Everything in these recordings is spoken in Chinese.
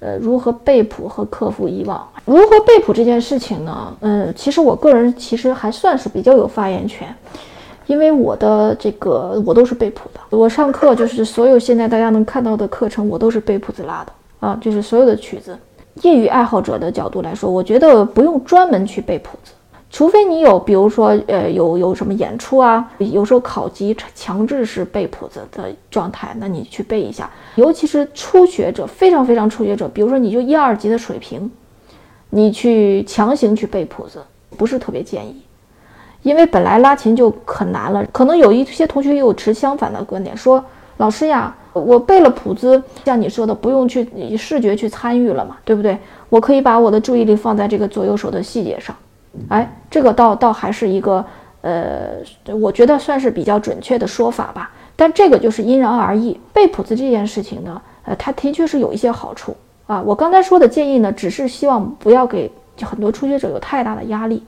呃，如何背谱和克服遗忘？如何背谱这件事情呢？嗯，其实我个人其实还算是比较有发言权，因为我的这个我都是背谱的。我上课就是所有现在大家能看到的课程，我都是背谱子拉的啊，就是所有的曲子。业余爱好者的角度来说，我觉得不用专门去背谱子。除非你有，比如说，呃，有有什么演出啊，有时候考级强制是背谱子的状态，那你去背一下。尤其是初学者，非常非常初学者，比如说你就一二级的水平，你去强行去背谱子，不是特别建议，因为本来拉琴就很难了。可能有一些同学又持相反的观点，说老师呀，我背了谱子，像你说的，不用去视觉去参与了嘛，对不对？我可以把我的注意力放在这个左右手的细节上。哎，这个倒倒还是一个，呃，我觉得算是比较准确的说法吧。但这个就是因人而异。背谱子这件事情呢，呃，它的确是有一些好处啊。我刚才说的建议呢，只是希望不要给很多初学者有太大的压力。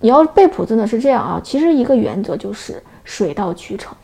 你要背谱子呢，是这样啊。其实一个原则就是水到渠成。